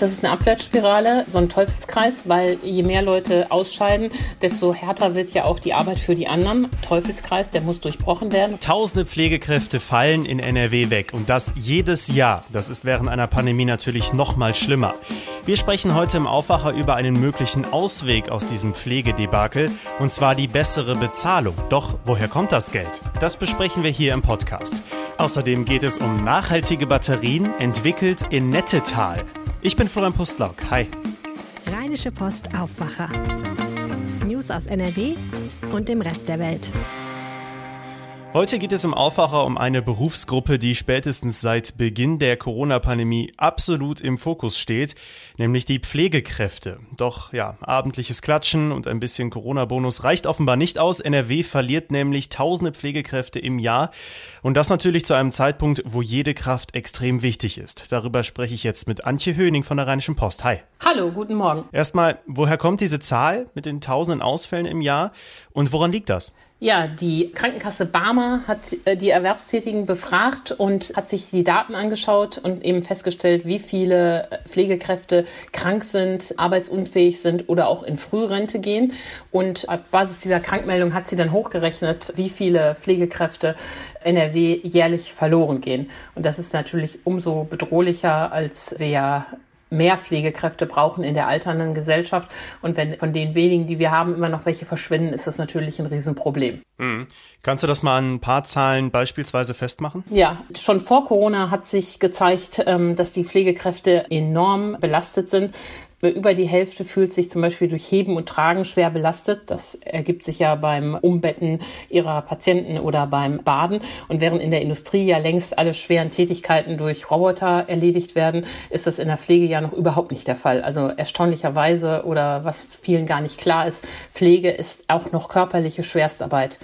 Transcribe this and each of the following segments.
Das ist eine Abwärtsspirale, so ein Teufelskreis, weil je mehr Leute ausscheiden, desto härter wird ja auch die Arbeit für die anderen. Teufelskreis, der muss durchbrochen werden. Tausende Pflegekräfte fallen in NRW weg und das jedes Jahr. Das ist während einer Pandemie natürlich noch mal schlimmer. Wir sprechen heute im Aufwacher über einen möglichen Ausweg aus diesem Pflegedebakel und zwar die bessere Bezahlung. Doch woher kommt das Geld? Das besprechen wir hier im Podcast. Außerdem geht es um nachhaltige Batterien, entwickelt in Nettetal. Ich bin Florian Pustlauk. Hi. Rheinische Post Aufwacher. News aus NRW und dem Rest der Welt. Heute geht es im Aufwacher um eine Berufsgruppe, die spätestens seit Beginn der Corona-Pandemie absolut im Fokus steht, nämlich die Pflegekräfte. Doch ja, abendliches Klatschen und ein bisschen Corona-Bonus reicht offenbar nicht aus. NRW verliert nämlich tausende Pflegekräfte im Jahr und das natürlich zu einem Zeitpunkt, wo jede Kraft extrem wichtig ist. Darüber spreche ich jetzt mit Antje Höning von der Rheinischen Post. Hi. Hallo, guten Morgen. Erstmal, woher kommt diese Zahl mit den tausenden Ausfällen im Jahr und woran liegt das? Ja, die Krankenkasse Barmer hat äh, die Erwerbstätigen befragt und hat sich die Daten angeschaut und eben festgestellt, wie viele äh, Pflegekräfte krank sind, arbeitsunfähig sind oder auch in Frührente gehen. Und auf Basis dieser Krankmeldung hat sie dann hochgerechnet, wie viele Pflegekräfte NRW jährlich verloren gehen. Und das ist natürlich umso bedrohlicher, als wir ja mehr Pflegekräfte brauchen in der alternden Gesellschaft. Und wenn von den wenigen, die wir haben, immer noch welche verschwinden, ist das natürlich ein Riesenproblem. Mhm. Kannst du das mal an ein paar Zahlen beispielsweise festmachen? Ja, schon vor Corona hat sich gezeigt, ähm, dass die Pflegekräfte enorm belastet sind. Über die Hälfte fühlt sich zum Beispiel durch Heben und Tragen schwer belastet. Das ergibt sich ja beim Umbetten ihrer Patienten oder beim Baden. Und während in der Industrie ja längst alle schweren Tätigkeiten durch Roboter erledigt werden, ist das in der Pflege ja noch überhaupt nicht der Fall. Also erstaunlicherweise oder was vielen gar nicht klar ist, Pflege ist auch noch körperliche Schwerstarbeit.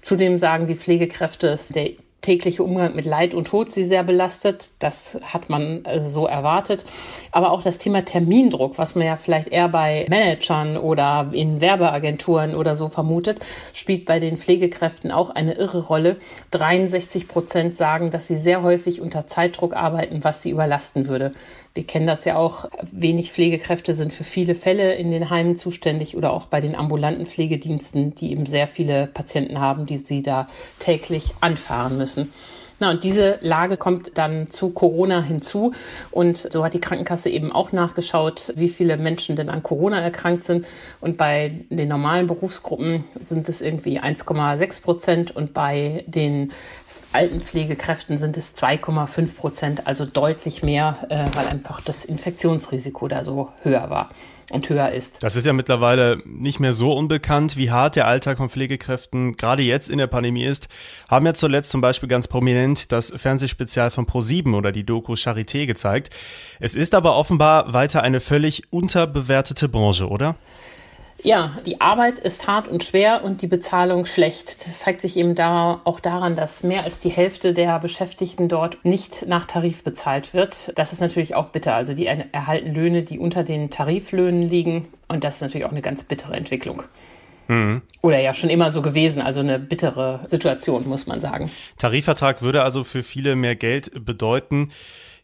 Zudem sagen die Pflegekräfte, es der tägliche Umgang mit Leid und Tod sie sehr belastet. Das hat man äh, so erwartet. Aber auch das Thema Termindruck, was man ja vielleicht eher bei Managern oder in Werbeagenturen oder so vermutet, spielt bei den Pflegekräften auch eine irre Rolle. 63 Prozent sagen, dass sie sehr häufig unter Zeitdruck arbeiten, was sie überlasten würde. Wir kennen das ja auch. Wenig Pflegekräfte sind für viele Fälle in den Heimen zuständig oder auch bei den ambulanten Pflegediensten, die eben sehr viele Patienten haben, die sie da täglich anfahren müssen. Na, und diese Lage kommt dann zu Corona hinzu. Und so hat die Krankenkasse eben auch nachgeschaut, wie viele Menschen denn an Corona erkrankt sind. Und bei den normalen Berufsgruppen sind es irgendwie 1,6 Prozent und bei den Altenpflegekräften sind es 2,5 Prozent, also deutlich mehr, äh, weil einfach das Infektionsrisiko da so höher war und höher ist. Das ist ja mittlerweile nicht mehr so unbekannt, wie hart der Alltag von Pflegekräften gerade jetzt in der Pandemie ist. Haben ja zuletzt zum Beispiel ganz prominent das Fernsehspezial von Pro7 oder die Doku Charité gezeigt. Es ist aber offenbar weiter eine völlig unterbewertete Branche, oder? Ja, die Arbeit ist hart und schwer und die Bezahlung schlecht. Das zeigt sich eben da auch daran, dass mehr als die Hälfte der Beschäftigten dort nicht nach Tarif bezahlt wird. Das ist natürlich auch bitter. Also die erhalten Löhne, die unter den Tariflöhnen liegen. Und das ist natürlich auch eine ganz bittere Entwicklung. Mhm. Oder ja schon immer so gewesen, also eine bittere Situation, muss man sagen. Tarifvertrag würde also für viele mehr Geld bedeuten.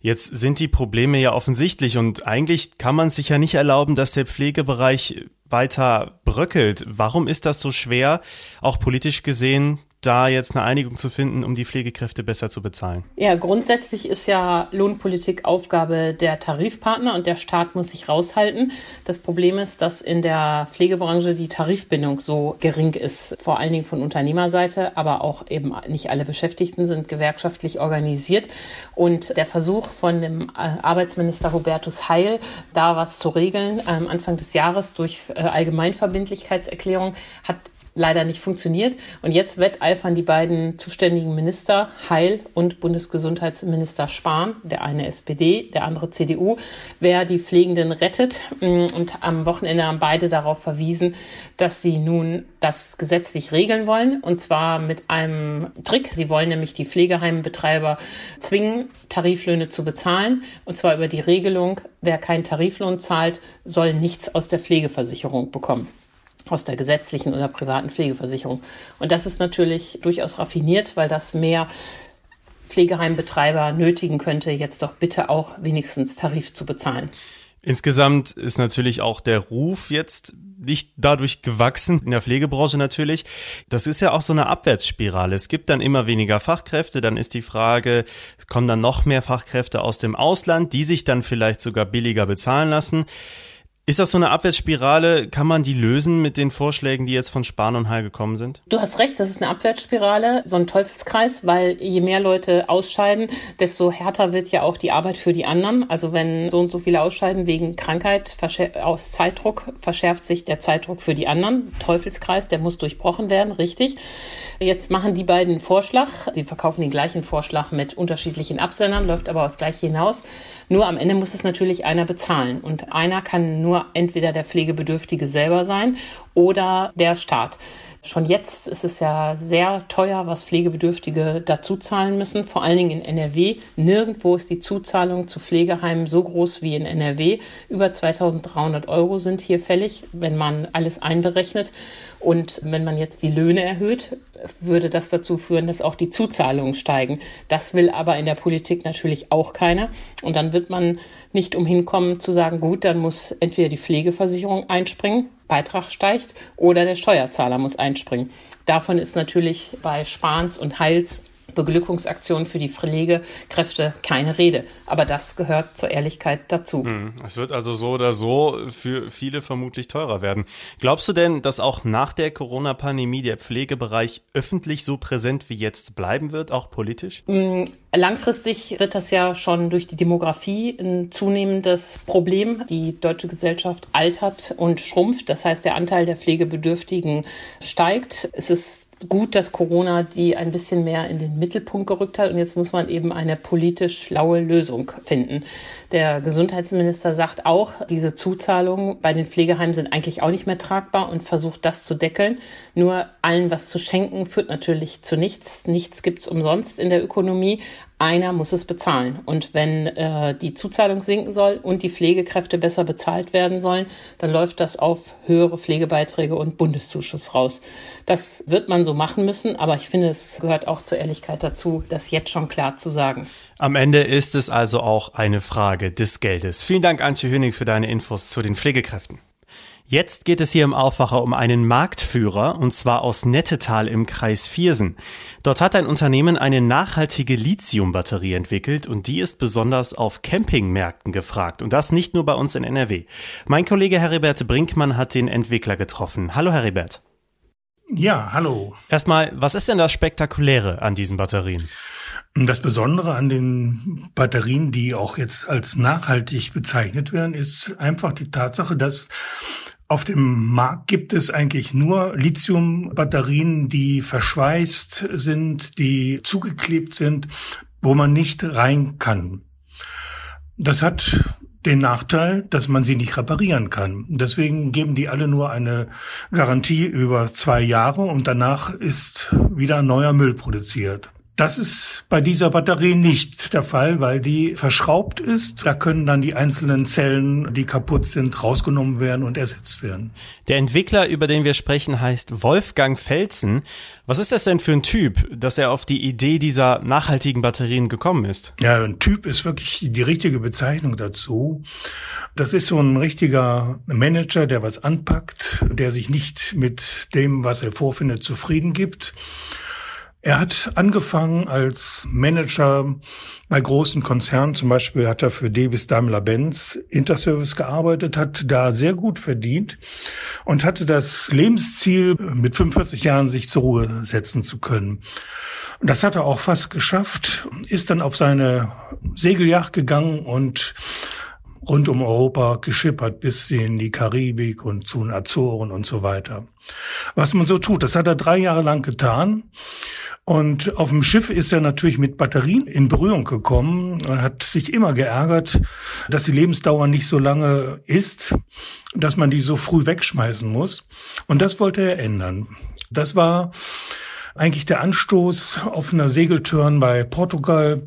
Jetzt sind die Probleme ja offensichtlich und eigentlich kann man sich ja nicht erlauben, dass der Pflegebereich weiter bröckelt. Warum ist das so schwer, auch politisch gesehen, da jetzt eine Einigung zu finden, um die Pflegekräfte besser zu bezahlen? Ja, grundsätzlich ist ja Lohnpolitik Aufgabe der Tarifpartner und der Staat muss sich raushalten. Das Problem ist, dass in der Pflegebranche die Tarifbindung so gering ist, vor allen Dingen von Unternehmerseite, aber auch eben nicht alle Beschäftigten sind gewerkschaftlich organisiert. Und der Versuch von dem Arbeitsminister Hubertus Heil, da was zu regeln, am Anfang des Jahres durch äh, Allgemeinverbindlichkeitserklärung, hat leider nicht funktioniert. Und jetzt wetteifern die beiden zuständigen Minister, Heil und Bundesgesundheitsminister Spahn, der eine SPD, der andere CDU, wer die Pflegenden rettet. Und am Wochenende haben beide darauf verwiesen, dass sie nun das gesetzlich regeln wollen. Und zwar mit einem Trick. Sie wollen nämlich die Pflegeheimbetreiber zwingen, Tariflöhne zu bezahlen. Und zwar über die Regelung, wer keinen Tariflohn zahlt, soll nichts aus der Pflegeversicherung bekommen aus der gesetzlichen oder privaten Pflegeversicherung. Und das ist natürlich durchaus raffiniert, weil das mehr Pflegeheimbetreiber nötigen könnte, jetzt doch bitte auch wenigstens Tarif zu bezahlen. Insgesamt ist natürlich auch der Ruf jetzt nicht dadurch gewachsen, in der Pflegebranche natürlich. Das ist ja auch so eine Abwärtsspirale. Es gibt dann immer weniger Fachkräfte, dann ist die Frage, kommen dann noch mehr Fachkräfte aus dem Ausland, die sich dann vielleicht sogar billiger bezahlen lassen. Ist das so eine Abwärtsspirale? Kann man die lösen mit den Vorschlägen, die jetzt von Spahn und Heil gekommen sind? Du hast recht, das ist eine Abwärtsspirale, so ein Teufelskreis, weil je mehr Leute ausscheiden, desto härter wird ja auch die Arbeit für die anderen. Also wenn so und so viele ausscheiden wegen Krankheit aus Zeitdruck, verschärft sich der Zeitdruck für die anderen. Teufelskreis, der muss durchbrochen werden, richtig. Jetzt machen die beiden einen Vorschlag. Sie verkaufen den gleichen Vorschlag mit unterschiedlichen Absendern, läuft aber aufs Gleiche hinaus. Nur am Ende muss es natürlich einer bezahlen. Und einer kann nur entweder der Pflegebedürftige selber sein oder der Staat. Schon jetzt ist es ja sehr teuer, was Pflegebedürftige dazu zahlen müssen, vor allen Dingen in NRW. Nirgendwo ist die Zuzahlung zu Pflegeheimen so groß wie in NRW. Über 2300 Euro sind hier fällig, wenn man alles einberechnet. Und wenn man jetzt die Löhne erhöht, würde das dazu führen, dass auch die Zuzahlungen steigen. Das will aber in der Politik natürlich auch keiner. Und dann wird man nicht umhin kommen zu sagen, gut, dann muss entweder die Pflegeversicherung einspringen Beitrag steigt oder der Steuerzahler muss einspringen. Davon ist natürlich bei Spahns und Heils Beglückungsaktion für die Pflegekräfte keine Rede. Aber das gehört zur Ehrlichkeit dazu. Hm, es wird also so oder so für viele vermutlich teurer werden. Glaubst du denn, dass auch nach der Corona-Pandemie der Pflegebereich öffentlich so präsent wie jetzt bleiben wird, auch politisch? Hm, langfristig wird das ja schon durch die Demografie ein zunehmendes Problem. Die deutsche Gesellschaft altert und schrumpft. Das heißt, der Anteil der Pflegebedürftigen steigt. Es ist gut, dass Corona die ein bisschen mehr in den Mittelpunkt gerückt hat und jetzt muss man eben eine politisch schlaue Lösung finden. Der Gesundheitsminister sagt auch, diese Zuzahlungen bei den Pflegeheimen sind eigentlich auch nicht mehr tragbar und versucht das zu deckeln. Nur allen was zu schenken führt natürlich zu nichts. Nichts gibt's umsonst in der Ökonomie einer muss es bezahlen. Und wenn äh, die Zuzahlung sinken soll und die Pflegekräfte besser bezahlt werden sollen, dann läuft das auf höhere Pflegebeiträge und Bundeszuschuss raus. Das wird man so machen müssen, aber ich finde, es gehört auch zur Ehrlichkeit dazu, das jetzt schon klar zu sagen. Am Ende ist es also auch eine Frage des Geldes. Vielen Dank, Antje Höning, für deine Infos zu den Pflegekräften. Jetzt geht es hier im Aufwacher um einen Marktführer, und zwar aus Nettetal im Kreis Viersen. Dort hat ein Unternehmen eine nachhaltige Lithiumbatterie entwickelt und die ist besonders auf Campingmärkten gefragt. Und das nicht nur bei uns in NRW. Mein Kollege Heribert Brinkmann hat den Entwickler getroffen. Hallo Heribert. Ja, hallo. Erstmal, was ist denn das Spektakuläre an diesen Batterien? Das Besondere an den Batterien, die auch jetzt als nachhaltig bezeichnet werden, ist einfach die Tatsache, dass auf dem Markt gibt es eigentlich nur Lithium-Batterien, die verschweißt sind, die zugeklebt sind, wo man nicht rein kann. Das hat den Nachteil, dass man sie nicht reparieren kann. Deswegen geben die alle nur eine Garantie über zwei Jahre und danach ist wieder neuer Müll produziert. Das ist bei dieser Batterie nicht der Fall, weil die verschraubt ist. Da können dann die einzelnen Zellen, die kaputt sind, rausgenommen werden und ersetzt werden. Der Entwickler, über den wir sprechen, heißt Wolfgang Felsen. Was ist das denn für ein Typ, dass er auf die Idee dieser nachhaltigen Batterien gekommen ist? Ja, ein Typ ist wirklich die richtige Bezeichnung dazu. Das ist so ein richtiger Manager, der was anpackt, der sich nicht mit dem, was er vorfindet, zufrieden gibt er hat angefangen als Manager bei großen Konzernen, zum Beispiel hat er für Davis Daimler-Benz Interservice gearbeitet, hat da sehr gut verdient und hatte das Lebensziel, mit 45 Jahren sich zur Ruhe setzen zu können. Und das hat er auch fast geschafft, ist dann auf seine Segelyacht gegangen und rund um Europa geschippert bis in die Karibik und zu den Azoren und so weiter. Was man so tut, das hat er drei Jahre lang getan. Und auf dem Schiff ist er natürlich mit Batterien in Berührung gekommen und hat sich immer geärgert, dass die Lebensdauer nicht so lange ist, dass man die so früh wegschmeißen muss. Und das wollte er ändern. Das war eigentlich der Anstoß auf einer Segeltörn bei Portugal.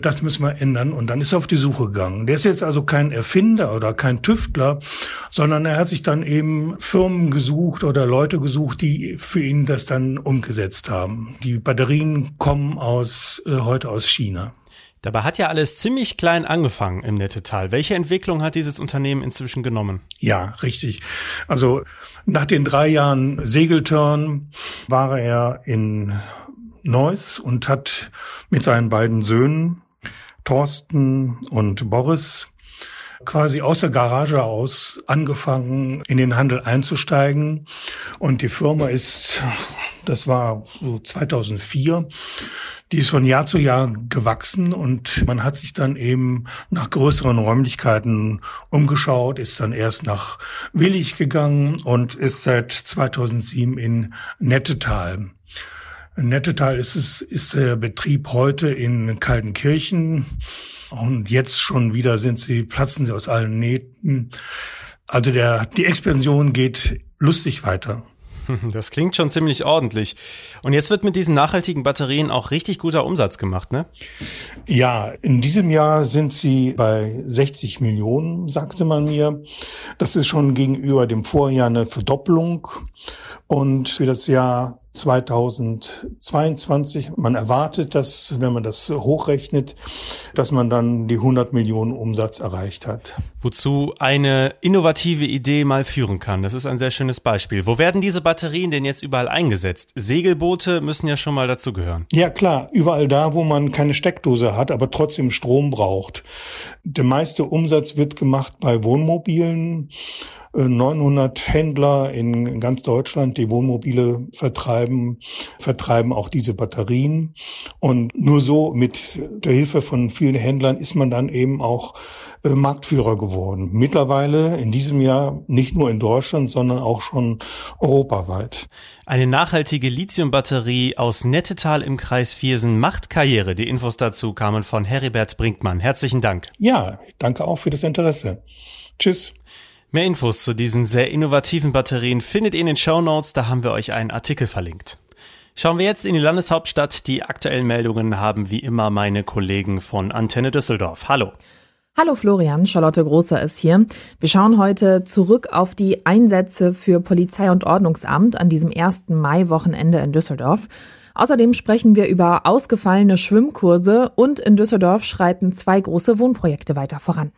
Das müssen wir ändern. Und dann ist er auf die Suche gegangen. Der ist jetzt also kein Erfinder oder kein Tüftler, sondern er hat sich dann eben Firmen gesucht oder Leute gesucht, die für ihn das dann umgesetzt haben. Die Batterien kommen aus, äh, heute aus China. Dabei hat ja alles ziemlich klein angefangen im Nettetal. Welche Entwicklung hat dieses Unternehmen inzwischen genommen? Ja, richtig. Also nach den drei Jahren Segeltörn war er in Neuss und hat mit seinen beiden Söhnen Thorsten und Boris quasi aus der Garage aus angefangen, in den Handel einzusteigen. Und die Firma ist, das war so 2004, die ist von Jahr zu Jahr gewachsen und man hat sich dann eben nach größeren Räumlichkeiten umgeschaut, ist dann erst nach Willig gegangen und ist seit 2007 in Nettetal. Nettetal ist es, ist der Betrieb heute in Kaltenkirchen und jetzt schon wieder sind sie, platzen sie aus allen Nähten. Also der, die Expansion geht lustig weiter. Das klingt schon ziemlich ordentlich. Und jetzt wird mit diesen nachhaltigen Batterien auch richtig guter Umsatz gemacht, ne? Ja, in diesem Jahr sind sie bei 60 Millionen, sagte man mir. Das ist schon gegenüber dem Vorjahr eine Verdoppelung. Und für das Jahr 2022. Man erwartet, dass, wenn man das hochrechnet, dass man dann die 100 Millionen Umsatz erreicht hat. Wozu eine innovative Idee mal führen kann. Das ist ein sehr schönes Beispiel. Wo werden diese Batterien denn jetzt überall eingesetzt? Segelboote müssen ja schon mal dazu gehören. Ja klar, überall da, wo man keine Steckdose hat, aber trotzdem Strom braucht. Der meiste Umsatz wird gemacht bei Wohnmobilen 900 Händler in ganz Deutschland, die Wohnmobile vertreiben, vertreiben auch diese Batterien. Und nur so mit der Hilfe von vielen Händlern ist man dann eben auch äh, Marktführer geworden. Mittlerweile in diesem Jahr nicht nur in Deutschland, sondern auch schon europaweit. Eine nachhaltige Lithiumbatterie aus Nettetal im Kreis Viersen macht Karriere. Die Infos dazu kamen von Heribert Brinkmann. Herzlichen Dank. Ja, danke auch für das Interesse. Tschüss. Mehr Infos zu diesen sehr innovativen Batterien findet ihr in den Show Notes, da haben wir euch einen Artikel verlinkt. Schauen wir jetzt in die Landeshauptstadt. Die aktuellen Meldungen haben wie immer meine Kollegen von Antenne Düsseldorf. Hallo. Hallo Florian, Charlotte Großer ist hier. Wir schauen heute zurück auf die Einsätze für Polizei und Ordnungsamt an diesem ersten Mai-Wochenende in Düsseldorf. Außerdem sprechen wir über ausgefallene Schwimmkurse und in Düsseldorf schreiten zwei große Wohnprojekte weiter voran.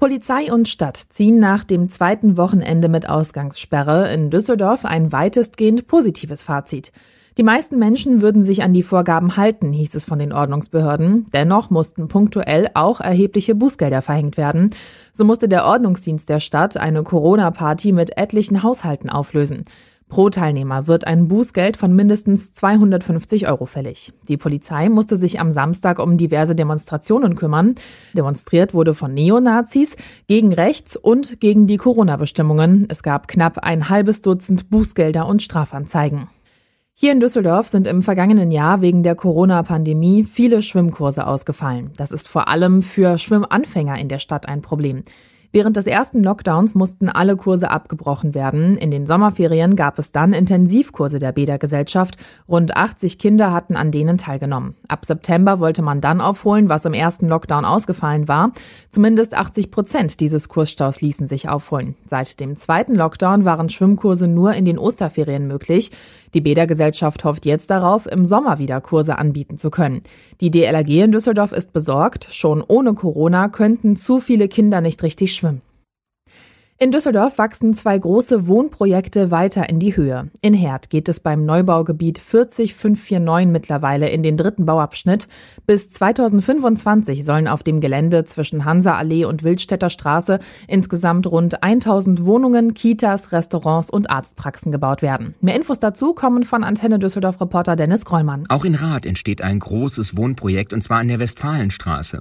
Polizei und Stadt ziehen nach dem zweiten Wochenende mit Ausgangssperre in Düsseldorf ein weitestgehend positives Fazit. Die meisten Menschen würden sich an die Vorgaben halten, hieß es von den Ordnungsbehörden. Dennoch mussten punktuell auch erhebliche Bußgelder verhängt werden. So musste der Ordnungsdienst der Stadt eine Corona-Party mit etlichen Haushalten auflösen. Pro Teilnehmer wird ein Bußgeld von mindestens 250 Euro fällig. Die Polizei musste sich am Samstag um diverse Demonstrationen kümmern. Demonstriert wurde von Neonazis gegen rechts und gegen die Corona-Bestimmungen. Es gab knapp ein halbes Dutzend Bußgelder und Strafanzeigen. Hier in Düsseldorf sind im vergangenen Jahr wegen der Corona-Pandemie viele Schwimmkurse ausgefallen. Das ist vor allem für Schwimmanfänger in der Stadt ein Problem. Während des ersten Lockdowns mussten alle Kurse abgebrochen werden. In den Sommerferien gab es dann Intensivkurse der Bädergesellschaft. Rund 80 Kinder hatten an denen teilgenommen. Ab September wollte man dann aufholen, was im ersten Lockdown ausgefallen war. Zumindest 80 Prozent dieses Kursstaus ließen sich aufholen. Seit dem zweiten Lockdown waren Schwimmkurse nur in den Osterferien möglich. Die Bädergesellschaft hofft jetzt darauf, im Sommer wieder Kurse anbieten zu können. Die DLRG in Düsseldorf ist besorgt. Schon ohne Corona könnten zu viele Kinder nicht richtig. In Düsseldorf wachsen zwei große Wohnprojekte weiter in die Höhe. In Herd geht es beim Neubaugebiet 40549 mittlerweile in den dritten Bauabschnitt. Bis 2025 sollen auf dem Gelände zwischen Hansa-Allee und Wildstädter Straße insgesamt rund 1000 Wohnungen, Kitas, Restaurants und Arztpraxen gebaut werden. Mehr Infos dazu kommen von Antenne Düsseldorf Reporter Dennis Grollmann. Auch in Rath entsteht ein großes Wohnprojekt und zwar an der Westfalenstraße.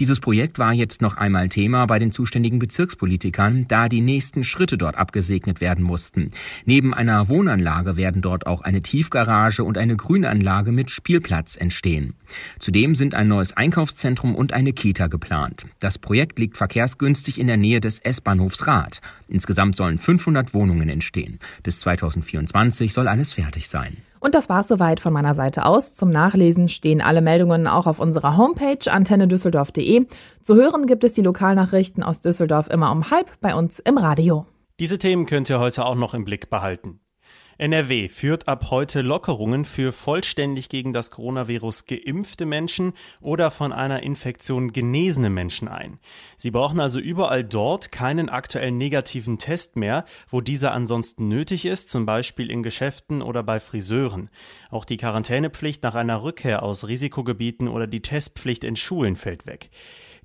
Dieses Projekt war jetzt noch einmal Thema bei den zuständigen Bezirkspolitikern, da die die nächsten Schritte dort abgesegnet werden mussten. Neben einer Wohnanlage werden dort auch eine Tiefgarage und eine Grünanlage mit Spielplatz entstehen. Zudem sind ein neues Einkaufszentrum und eine Kita geplant. Das Projekt liegt verkehrsgünstig in der Nähe des S-Bahnhofs Rad. Insgesamt sollen 500 Wohnungen entstehen. Bis 2024 soll alles fertig sein. Und das war's soweit von meiner Seite aus. Zum Nachlesen stehen alle Meldungen auch auf unserer Homepage antennedüsseldorf.de. Zu hören gibt es die Lokalnachrichten aus Düsseldorf immer um halb bei uns im Radio. Diese Themen könnt ihr heute auch noch im Blick behalten. NRW führt ab heute Lockerungen für vollständig gegen das Coronavirus geimpfte Menschen oder von einer Infektion genesene Menschen ein. Sie brauchen also überall dort keinen aktuellen negativen Test mehr, wo dieser ansonsten nötig ist, zum Beispiel in Geschäften oder bei Friseuren. Auch die Quarantänepflicht nach einer Rückkehr aus Risikogebieten oder die Testpflicht in Schulen fällt weg.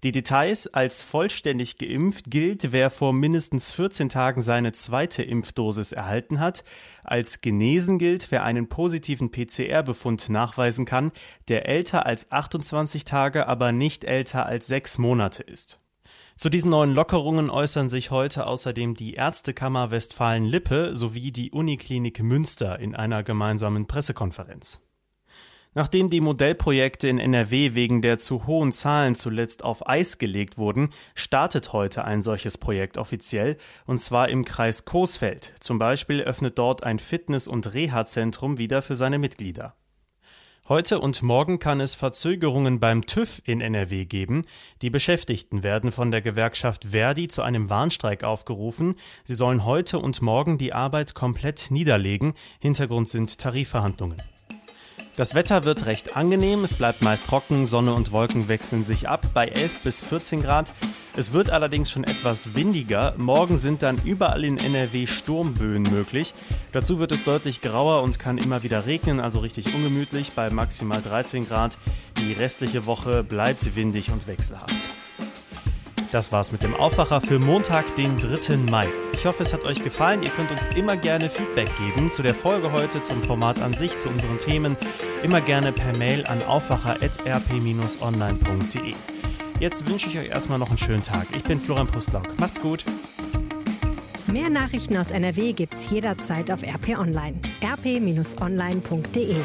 Die Details als vollständig geimpft gilt, wer vor mindestens 14 Tagen seine zweite Impfdosis erhalten hat. Als genesen gilt, wer einen positiven PCR-Befund nachweisen kann, der älter als 28 Tage, aber nicht älter als sechs Monate ist. Zu diesen neuen Lockerungen äußern sich heute außerdem die Ärztekammer Westfalen-Lippe sowie die Uniklinik Münster in einer gemeinsamen Pressekonferenz. Nachdem die Modellprojekte in NRW wegen der zu hohen Zahlen zuletzt auf Eis gelegt wurden, startet heute ein solches Projekt offiziell, und zwar im Kreis Coesfeld. Zum Beispiel öffnet dort ein Fitness- und Reha-Zentrum wieder für seine Mitglieder. Heute und morgen kann es Verzögerungen beim TÜV in NRW geben. Die Beschäftigten werden von der Gewerkschaft Verdi zu einem Warnstreik aufgerufen. Sie sollen heute und morgen die Arbeit komplett niederlegen. Hintergrund sind Tarifverhandlungen. Das Wetter wird recht angenehm, es bleibt meist trocken, Sonne und Wolken wechseln sich ab bei 11 bis 14 Grad. Es wird allerdings schon etwas windiger. Morgen sind dann überall in NRW Sturmböen möglich. Dazu wird es deutlich grauer und kann immer wieder regnen, also richtig ungemütlich bei maximal 13 Grad. Die restliche Woche bleibt windig und wechselhaft. Das war's mit dem Aufwacher für Montag, den 3. Mai. Ich hoffe, es hat euch gefallen. Ihr könnt uns immer gerne Feedback geben zu der Folge heute, zum Format an sich, zu unseren Themen. Immer gerne per Mail an aufwacher.rp-online.de. Jetzt wünsche ich euch erstmal noch einen schönen Tag. Ich bin Florian Pustlock. Macht's gut. Mehr Nachrichten aus NRW gibt's jederzeit auf RP Online. rp-online.de